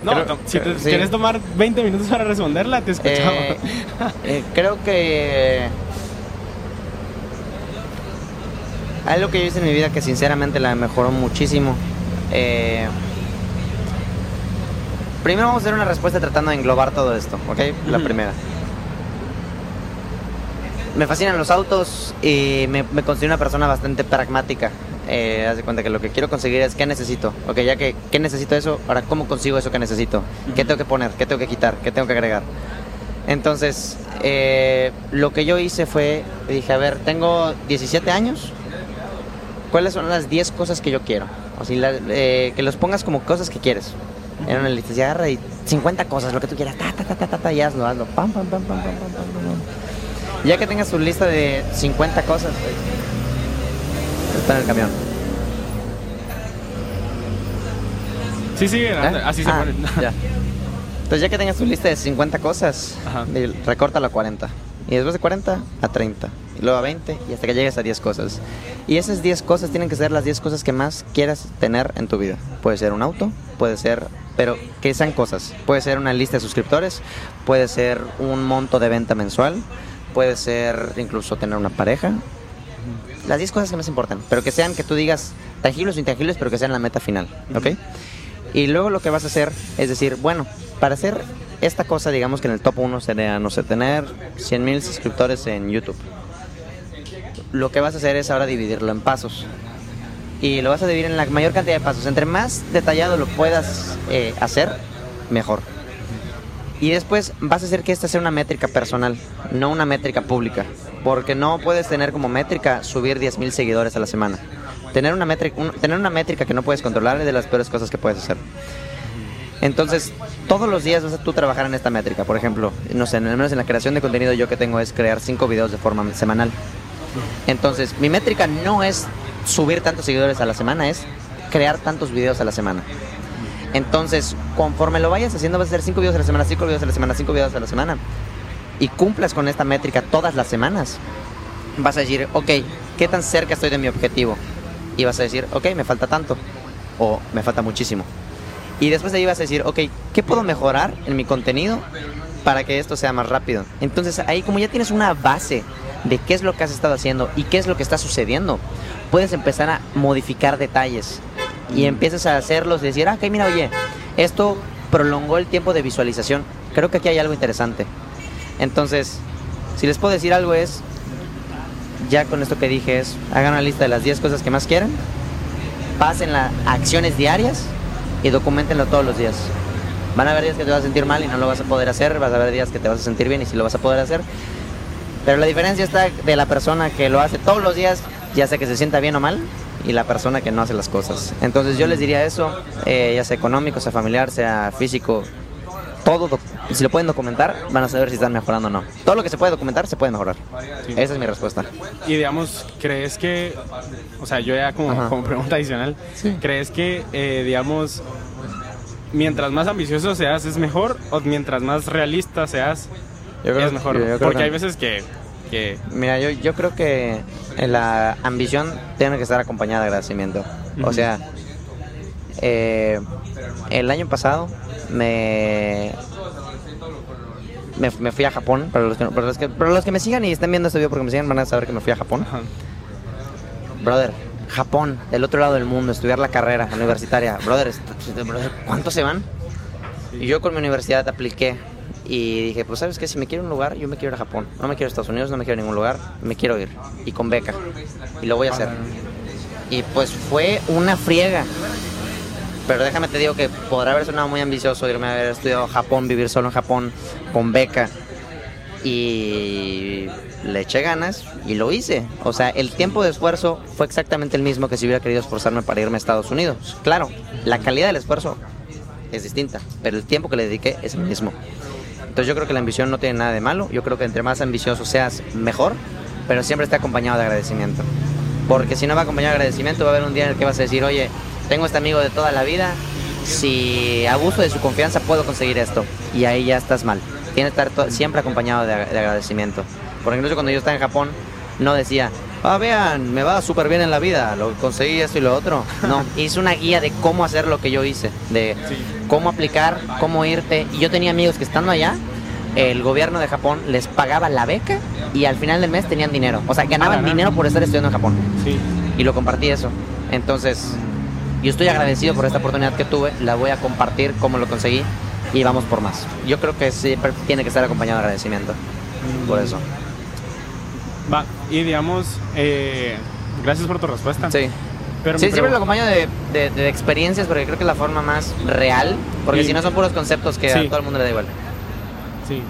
No, Creo- no, si te sí. quieres tomar 20 minutos para responderla, te escuchamos. Eh, eh, creo que algo que yo hice en mi vida que sinceramente la mejoró muchísimo. eh, primero vamos a hacer una respuesta tratando de englobar todo esto, ¿ok? La primera. Me fascinan los autos y me, me considero una persona bastante pragmática. Eh, haz de cuenta que lo que quiero conseguir es qué necesito. Ok, ya que qué necesito eso, ahora cómo consigo eso que necesito. ¿Qué tengo que poner? ¿Qué tengo que quitar? ¿Qué tengo que agregar? Entonces, eh, lo que yo hice fue, dije, a ver, tengo 17 años, ¿cuáles son las 10 cosas que yo quiero? O sea, la- eh, que los pongas como cosas que quieres. En una lista, y agarra y 50 cosas, lo que tú quieras, ta, ta, ta, ta, ta, ta, y hazlo, hazlo, pam, pam, pam, pam, pam, pam, pam, pam. Ya que tengas tu lista de 50 cosas, está en el camión. Sí, sí, ¿Eh? así se Ah, ya. Entonces ya que tengas tu lista de 50 cosas, recórtalo a 40. Y después de 40 a 30. Y luego a 20 y hasta que llegues a 10 cosas. Y esas 10 cosas tienen que ser las 10 cosas que más quieras tener en tu vida. Puede ser un auto, puede ser, pero que sean cosas. Puede ser una lista de suscriptores, puede ser un monto de venta mensual, puede ser incluso tener una pareja. Las 10 cosas que más importan, pero que sean que tú digas tangibles o intangibles, pero que sean la meta final, ¿ok? Y luego lo que vas a hacer es decir, bueno, para hacer esta cosa, digamos que en el top 1 sería, no sé, tener 100 mil suscriptores en YouTube. Lo que vas a hacer es ahora dividirlo en pasos. Y lo vas a dividir en la mayor cantidad de pasos. Entre más detallado lo puedas eh, hacer, mejor. Y después vas a hacer que esta sea una métrica personal, no una métrica pública. Porque no puedes tener como métrica subir 10 mil seguidores a la semana. Tener una, métrica, un- tener una métrica que no puedes controlar es de las peores cosas que puedes hacer. Entonces, todos los días vas a tú trabajar en esta métrica. Por ejemplo, no sé, al menos en la creación de contenido yo que tengo es crear cinco videos de forma semanal. Entonces, mi métrica no es subir tantos seguidores a la semana, es crear tantos videos a la semana. Entonces, conforme lo vayas haciendo, vas a hacer cinco videos a la semana, cinco videos a la semana, cinco videos a la semana. Y cumplas con esta métrica todas las semanas. Vas a decir, ok, ¿qué tan cerca estoy de mi objetivo? Y vas a decir, ok, me falta tanto. O me falta muchísimo. Y después de ahí vas a decir, ok, ¿qué puedo mejorar en mi contenido para que esto sea más rápido? Entonces ahí como ya tienes una base de qué es lo que has estado haciendo y qué es lo que está sucediendo, puedes empezar a modificar detalles y empiezas a hacerlos y decir, ah, ok, mira, oye, esto prolongó el tiempo de visualización. Creo que aquí hay algo interesante. Entonces, si les puedo decir algo es, ya con esto que dije es, hagan una lista de las 10 cosas que más quieren pasen las acciones diarias y documentenlo todos los días. Van a haber días que te vas a sentir mal y no lo vas a poder hacer, vas a haber días que te vas a sentir bien y sí lo vas a poder hacer. Pero la diferencia está de la persona que lo hace todos los días, ya sea que se sienta bien o mal, y la persona que no hace las cosas. Entonces yo les diría eso, eh, ya sea económico, sea familiar, sea físico, todo, si lo pueden documentar, van a saber si están mejorando o no. Todo lo que se puede documentar se puede mejorar. Sí. Esa es mi respuesta. Y digamos, ¿crees que, o sea, yo ya como, como pregunta adicional, ¿crees que, eh, digamos, mientras más ambicioso seas es mejor o mientras más realista seas Yo creo- es mejor? yo- yo creo Porque que- hay veces que, que Mira, yo, yo creo que la ambición tiene que estar acompañada de agradecimiento. O sea, eh, el año pasado me, me, me fui a Japón. Para los, que, para, los que, para los que me sigan y estén viendo este video porque me sigan, van a saber que me fui a Japón. ajá, Brother, Japón, del otro lado del mundo, estudiar la carrera universitaria. Brother, brother, ¿cuántos se van? Y yo con mi universidad apliqué y dije, pues sabes qué, si me quiero un lugar, yo me quiero ir a Japón. No me quiero a Estados Unidos, no me quiero a ningún lugar, me quiero ir. Y con beca. Y lo voy a hacer. Y pues fue una friega. Pero déjame te digo que podrá haber sonado muy ambicioso irme a haber estudiado Japón, vivir solo en Japón, con beca. Y le eché ganas y lo hice. O sea, el tiempo de esfuerzo fue exactamente el mismo que si hubiera querido esforzarme para irme a Estados Unidos. Claro, la calidad del esfuerzo es distinta, pero el tiempo que le dediqué es el mismo. Entonces yo creo que la ambición no tiene nada de malo. Yo creo que entre más ambicioso seas, mejor, pero siempre está acompañado de agradecimiento. Porque si no va acompañado de agradecimiento, va a haber un día en el que vas a decir, oye, tengo este amigo de toda la vida, si abuso de su confianza puedo conseguir esto. Y ahí ya estás mal. Tiene que estar siempre acompañado de, ag- de agradecimiento. Por ejemplo, cuando yo estaba en Japón, no decía, ah, vean, me va súper bien en la vida, lo conseguí esto y lo otro. No, hice una guía de cómo hacer lo que yo hice, de cómo aplicar, cómo irte. Y yo tenía amigos que estando allá, el gobierno de Japón les pagaba la beca y al final del mes tenían dinero. O sea, ganaban caray. dinero por estar estudiando en Japón. sí. Y lo compartí eso. Entonces, yo estoy agradecido por esta oportunidad que tuve, la voy a compartir como lo conseguí y vamos por más. Yo creo que siempre tiene que estar acompañado de agradecimiento. Por eso. Va, y digamos, eh, gracias por tu respuesta. Sí. Pero Sí, siempre lo acompaño de, de- de experiencias porque creo que es la forma más real. Porque Y- si no son puros conceptos que Sí. a todo el mundo le da igual. Sí.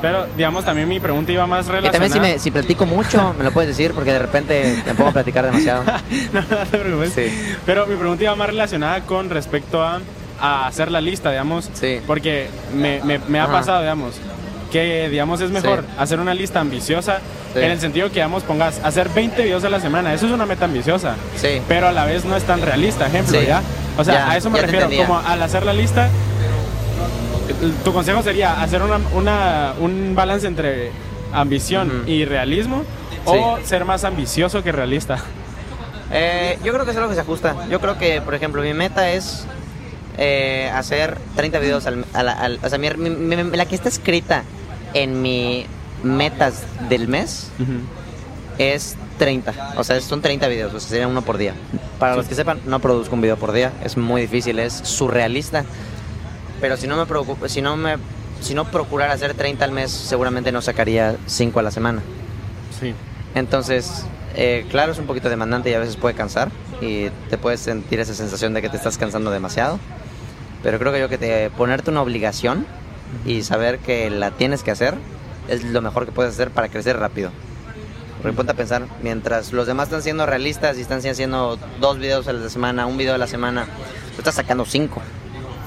Pero, digamos, también mi pregunta iba más Y relacionada... también si, me, si platico mucho, me lo puedes decir porque de repente me pongo a platicar demasiado. no, no te preocupes. Sí. Pero mi pregunta iba más relacionada con respecto a, a hacer la lista, digamos. Sí. Porque me, me- me ha pasado, digamos, que, digamos, es mejor Sí. hacer una lista ambiciosa Sí. en el sentido que, digamos, pongas hacer 20 videos a la semana. Eso es una meta ambiciosa. Sí. Pero a la vez no es tan realista, ejemplo, Sí. ¿ya? O sea, Ya, a eso me refiero. Como al hacer la lista, tu consejo sería hacer una, una- un balance entre ambición Ujú. y realismo o ser más ambicioso que realista. Eh, yo creo que es algo que se ajusta. Yo creo que, por ejemplo, mi meta es eh, hacer 30 videos al, al- al- O sea, mi- mi- mi- la que está escrita en mi metas del mes es 30. O sea, son 30 videos, o sea, sería uno por día. Para los que sepan, no produzco un video por día. Es muy difícil, es surrealista. Pero si no me preocupo, si no me... Si no procurara hacer 30 al mes, seguramente no sacaría 5 a la semana. Sí. Entonces, eh, claro, es un poquito demandante y a veces puede cansar y te puedes sentir esa sensación de que te estás cansando demasiado. Pero creo que yo que te ponerte una obligación y saber que la tienes que hacer es lo mejor que puedes hacer para crecer rápido. Porque ponte a pensar, mientras los demás están siendo realistas y están haciendo dos videos a la semana, un video a la semana, tú estás sacando cinco.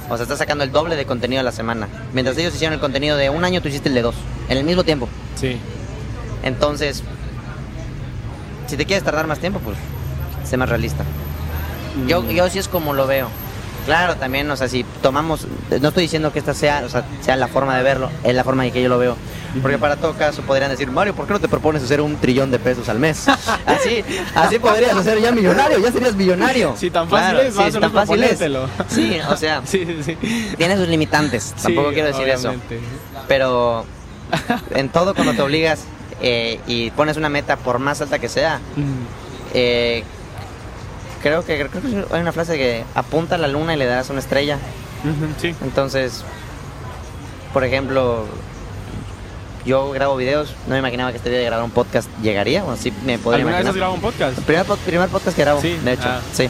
O sea, estás sacando el doble de contenido a la semana. Mientras ellos hicieron el contenido de un año, tú hiciste el de dos, en el mismo tiempo. Sí. Entonces, si te quieres tardar más tiempo, pues sé más realista. Yo, Mm. yo sí es como lo veo. Claro, también, o sea, si tomamos, no estoy diciendo que esta sea, o sea, sea la forma de verlo, es la forma en que yo lo veo. Porque para todo caso podrían decir, Mario, ¿por qué no te propones hacer un trillón de pesos al mes? Así, así podrías ser ya millonario, ya serías millonario. Si tan fácil Claro, es, si tan fácil es. Sí, o sea, Sí, sí, tiene sus limitantes, tampoco Sí, quiero decir eso. Pero en todo cuando te obligas eh, y pones una meta por más alta que sea, eh, creo que creo que hay una frase que apunta a la luna y le das una estrella. Sí. Entonces, por ejemplo, yo grabo videos, no me imaginaba que este día de grabar un podcast llegaría, o así me podría ¿Alguna vez imaginar. has grabado un podcast? Primer, primer podcast que grabo, Sí, de hecho, ah. sí.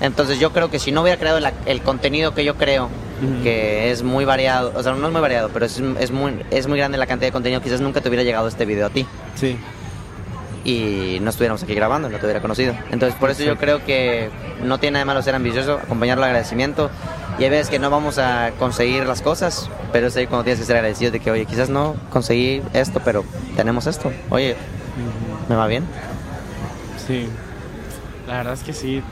Entonces yo creo que si no hubiera creado la- el contenido que yo creo, que es muy variado, o sea, no es muy variado, pero es, es, muy, es muy grande la cantidad de contenido, quizás nunca te hubiera llegado este video a ti Sí. Y no estuviéramos aquí grabando, no te hubiera conocido. Entonces por eso yo creo que no tiene nada de malo ser ambicioso, acompañarlo al agradecimiento. Y hay veces que no vamos a conseguir las cosas, pero es ahí cuando tienes que ser agradecido de que, oye, quizás no conseguí esto, pero tenemos esto. Oye, me va bien. Sí, la verdad es que sí.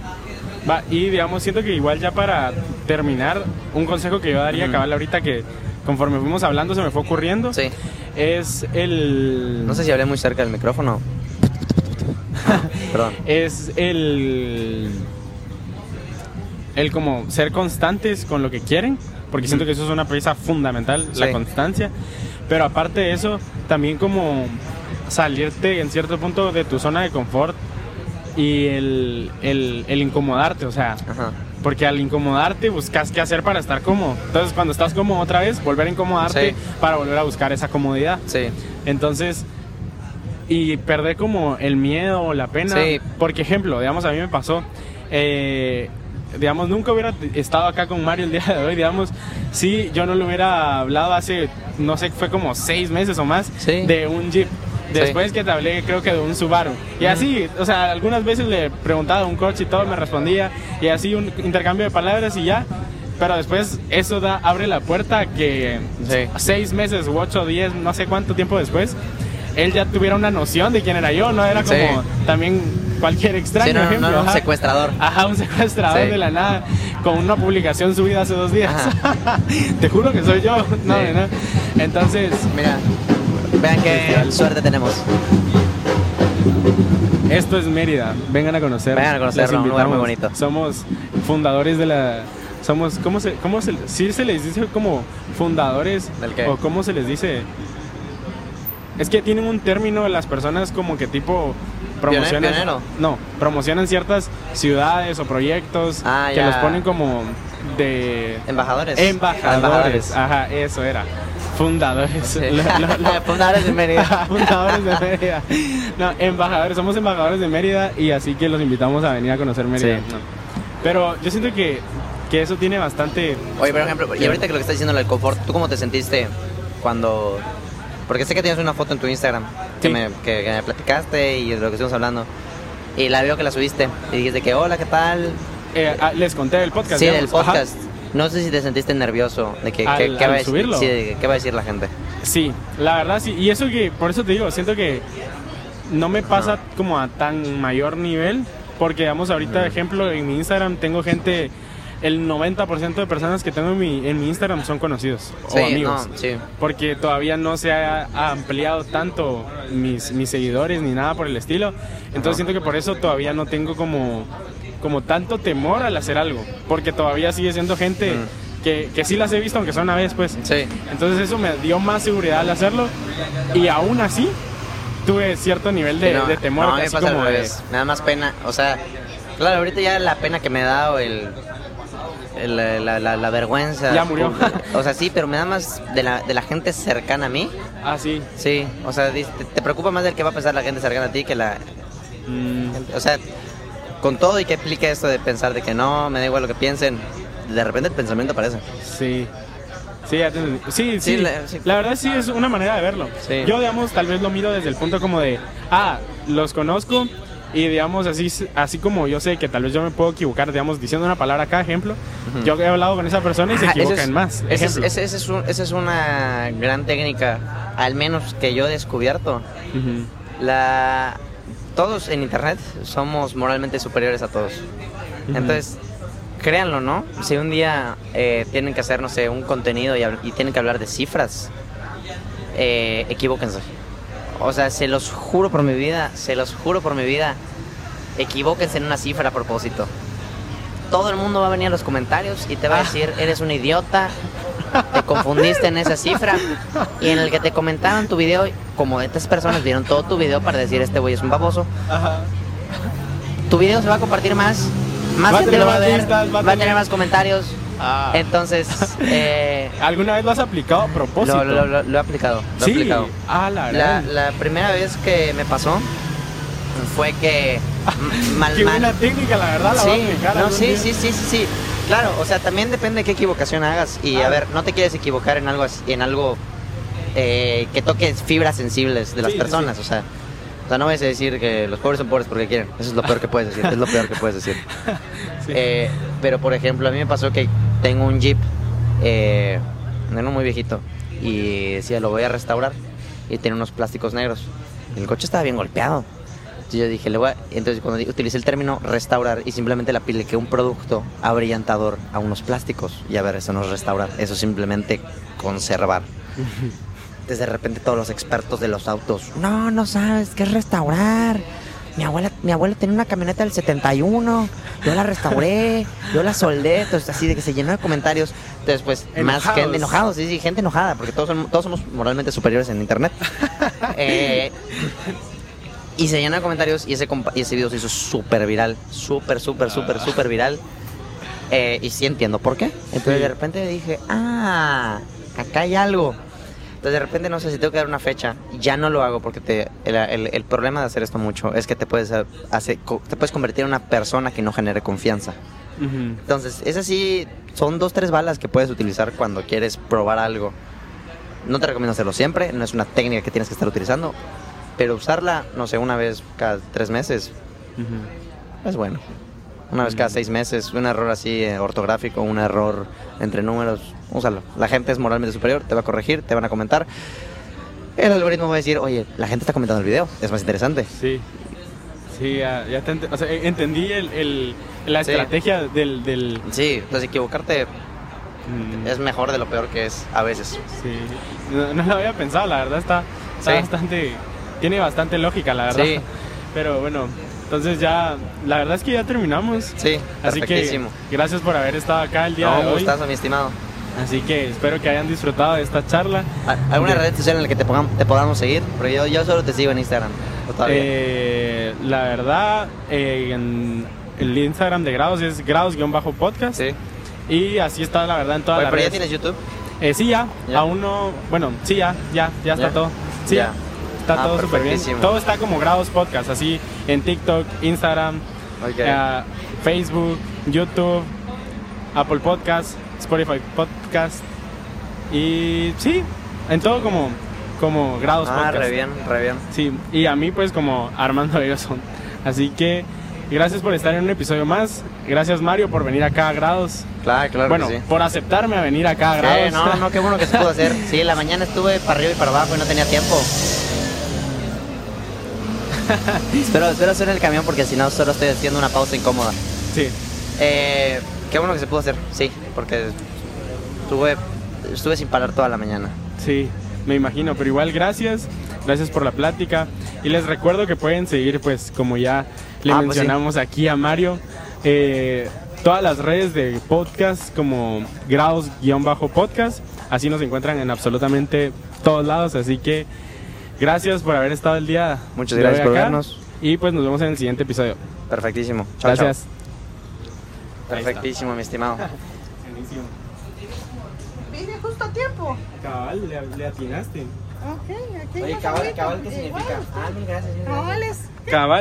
Va, y digamos, siento que igual ya para terminar, un consejo que yo daría, Ujú. cabal, ahorita que conforme fuimos hablando se me fue ocurriendo, Sí. es el... No sé si hablé muy cerca del micrófono. Perdón. Es el... El como ser constantes con lo que quieren, porque siento que eso es una pieza fundamental, la Sí. constancia. Pero aparte de eso, también como salirte en cierto punto de tu zona de confort y el, el, el incomodarte, o sea, Ajá. porque al incomodarte buscas qué hacer para estar cómodo. Entonces cuando estás cómodo otra vez, volver a incomodarte Sí. para volver a buscar esa comodidad. Sí. Entonces, y perder como el miedo o la pena. Sí. Porque, ejemplo, digamos, a mí me pasó, eh, digamos, nunca hubiera estado acá con Mario el día de hoy, digamos, si yo no le hubiera hablado hace, no sé, fue como seis meses o más, Sí. de un Jeep. Sí. Después que te hablé, creo que de un Subaru. Y así, o sea, algunas veces le preguntaba a un coche y todo, me respondía. Y así un intercambio de palabras y ya. Pero después eso da, abre la puerta que Sí. seis meses u ocho, diez, no sé cuánto tiempo después, él ya tuviera una noción de quién era yo. No era como Sí. también cualquier extraño. Sí, no, ejemplo, no, un secuestrador. Ajá, un secuestrador Sí. de la nada, con una publicación subida hace dos días. Te juro que soy yo. No, no. Entonces, Mira, vean qué suerte tenemos. Esto es Mérida, vengan a conocer. Vengan a conocerlo, Los un lugar muy bonito. Somos fundadores de la. Somos, ¿cómo se, cómo se, sí se les dice como fundadores? ¿Del qué? ¿O cómo se les dice? Es que tienen un término las personas como que tipo promocionan. pionero? No, promocionan ciertas ciudades o proyectos Ah, que ya. los ponen como de Embajadores. embajadores. Ajá, eso era. Fundadores. Sí. Lo- lo- lo- Fundadores de Mérida. fundadores de Mérida. No, embajadores, somos embajadores de Mérida y así que los invitamos a venir a conocer Mérida. Sí. No. Pero yo siento que, que eso tiene bastante... Oye, por ejemplo, y ahorita que lo que estás diciendo, el confort, ¿tú cómo te sentiste cuando...? Porque sé que tienes una foto en tu Instagram que, Sí. me, que, que me platicaste y de lo que estuvimos hablando. Y la veo que la subiste y dijiste que, hola, ¿qué tal? eh, ah, les conté del podcast. sí, del digamos. Ajá. podcast. No sé si te sentiste nervioso de que, Al- que- qué al va a decir, subirlo. sí, de que qué va a decir la gente. Sí, la verdad sí. Y eso que, por eso te digo, siento que no me pasa como a tan mayor nivel. Porque, digamos, ahorita, ejemplo, en mi Instagram tengo gente... El 90% de personas que tengo en mi, en mi Instagram son conocidos Sí, o amigos. no, sí. porque todavía no se ha, ha ampliado tanto mis, mis seguidores ni nada por el estilo. Entonces siento que por eso todavía no tengo como, como tanto temor al hacer algo, porque todavía sigue siendo gente que, que sí las he visto, aunque sea una vez, pues. Sí. Entonces eso me dio más seguridad al hacerlo y aún así tuve cierto nivel de, No, de temor, no, mí me pasa como de... Me da más pena, o sea, claro, ahorita ya la pena que me da o el, la, la- la vergüenza. Ya murió. O sea, sí, pero me da más de la, de la gente cercana a mí. Ah, sí. Sí, o sea, te, te preocupa más del que va a pensar la gente cercana a ti que la... Mm, O sea, con todo y que implica esto de pensar de que no, me da igual lo que piensen, de repente el pensamiento aparece. Sí. Sí, sí, sí, Sí, la, la- sí. verdad sí es una manera de verlo. Yo, digamos, tal vez lo miro desde el punto como de, ah, los conozco y, digamos, así, así como yo sé que tal vez yo me puedo equivocar, digamos, diciendo una palabra acá, ejemplo, yo he hablado con esa persona y se Ajá, equivocan es- más. ese es- ese- es un- esa es una gran técnica, al menos que yo he descubierto. La, todos en internet somos moralmente superiores a todos. Entonces, créanlo, ¿no? Si un día eh, tienen que hacer, no sé, un contenido y tienen que hablar de cifras, eh, equivóquense. O sea, se los juro por mi vida, se los juro por mi vida, equivóquense en una cifra a propósito. Todo el mundo va a venir a los comentarios y te va a decir, eres un idiota, te confundiste en esa cifra. Y en el que te comentaron tu video, como estas personas vieron todo tu video para decir, este güey es un baboso, Ajá. tu video se va a compartir más, más Va gente lo va a ver, va a tener más comentarios. Ah. Entonces, eh, ¿Alguna vez lo has aplicado a propósito? lo, lo- lo- lo he aplicado. Lo he sí. aplicado. Ah, la La, verdad. la primera vez que me pasó fue que mal, Qué mal. buena técnica, la verdad, la voy a Sí, aplicar no, sí, día. sí, sí, sí, sí. Claro, o sea, también depende de qué equivocación hagas. Y a Claro. ver, no te quieres equivocar en algo, en algo eh, que toque fibras sensibles de las Sí, sí, personas. O sea, o sea, no vayas a decir que los pobres son pobres porque quieren. Eso es lo peor que puedes decir. Es lo peor que puedes decir. Sí. Eh, pero por ejemplo, a mí me pasó que tengo un Jeep, eh, uno muy viejito, y decía, lo voy a restaurar. Y tiene unos plásticos negros. El coche estaba bien golpeado. Entonces yo dije, le voy a- Entonces cuando utilicé el término restaurar y simplemente le apliqué un producto abrillantador a unos plásticos. Y a ver, eso no es restaurar, eso es simplemente conservar. Entonces de repente todos los expertos de los autos, no, no sabes qué es restaurar. Mi abuela, mi abuela tenía una camioneta del 71, yo la restauré, yo la soldé, entonces así de que se llenó de comentarios. Entonces pues más gente enojados, sí, sí, gente enojada, porque todos, son- todos somos moralmente superiores en internet. Eh, y se llenó de comentarios y ese, y ese video se hizo súper viral, súper, súper, súper, Ah. súper viral. Eh, y sí entiendo por qué. Entonces Sí. de repente dije, ah, acá hay algo. Entonces de repente no sé si tengo que dar una fecha. Ya no lo hago porque te, el, el- el problema de hacer esto mucho es que te puedes, hacer, te puedes convertir en una persona que no genere confianza. Entonces, es así, son dos, tres balas que puedes utilizar cuando quieres probar algo. No te recomiendo hacerlo siempre, no es una técnica que tienes que estar utilizando, pero usarla, no sé, una vez cada tres meses es bueno. Una vez cada seis meses, un error así eh, ortográfico, un error entre números, úsalo. La gente es moralmente superior, te va a corregir, te van a comentar. El algoritmo va a decir, oye, la gente está comentando el video, es más interesante. Sí. Sí, ya, ya te ent- o sea, entendí el, el- la Sí. estrategia del... del Sí, entonces equivocarte mm, es mejor de lo peor que es a veces. Sí, no, no lo había pensado, la verdad está, está Sí. bastante, tiene bastante lógica, la verdad. Sí. Pero bueno, entonces ya, la verdad es que ya terminamos. Sí, Así que gracias por haber estado acá el día No, de un hoy. gustazo, mi estimado. Así que espero que hayan disfrutado de esta charla. ¿Al- ¿Alguna red social en la que te, pongam- te podamos seguir? Porque yo, yo solo te sigo en Instagram. Eh, la verdad, eh, en el Instagram de Grados es grados-podcast. sí. Y así está, la verdad, en todas Oye, las pero ya redes. tienes YouTube. Eh, sí, ya, ¿Ya? Aún no. Bueno, sí, ya, ya, ya está ¿Ya? todo. Sí, Ya. Está Ah, todo súper bien. Todo está como Grados Podcast, así en TikTok, Instagram, eh, Facebook, YouTube, Apple Podcast, Spotify Podcast. Y sí, en todo como, como Grados ah, Podcast. re bien, re bien. Sí, y a mí pues como Armando Egerson. Así que gracias por estar en un episodio más. Gracias Mario por venir acá a Grados. Claro, claro bueno, que sí. por aceptarme a venir acá a Grados. Sí, no, no, qué bueno que se pudo hacer. Sí, la mañana estuve para arriba y para abajo y no tenía tiempo. espero, espero hacer en el camión porque si no solo estoy haciendo una pausa incómoda. Sí. Eh, qué bueno que se pudo hacer, sí, porque estuve, estuve sin parar toda la mañana. Sí, me imagino, pero igual gracias, gracias por la plática y les recuerdo que pueden seguir pues como ya le Ah, pues mencionamos aquí a Mario, eh, todas las redes de podcast como grados-podcast, así nos encuentran en absolutamente todos lados, así que gracias por haber estado el día. Muchas gracias por acá, vernos. Y pues nos vemos en el siguiente episodio. Perfectísimo. Chao, chao. gracias. Perfectísimo, mi estimado. Buenísimo. Vine justo a tiempo. Cabal, le, le atinaste. Ok, aquí. Oye, cabal, cabal, ¿qué significa? Ah, mil gracias. Cabales. Cabal.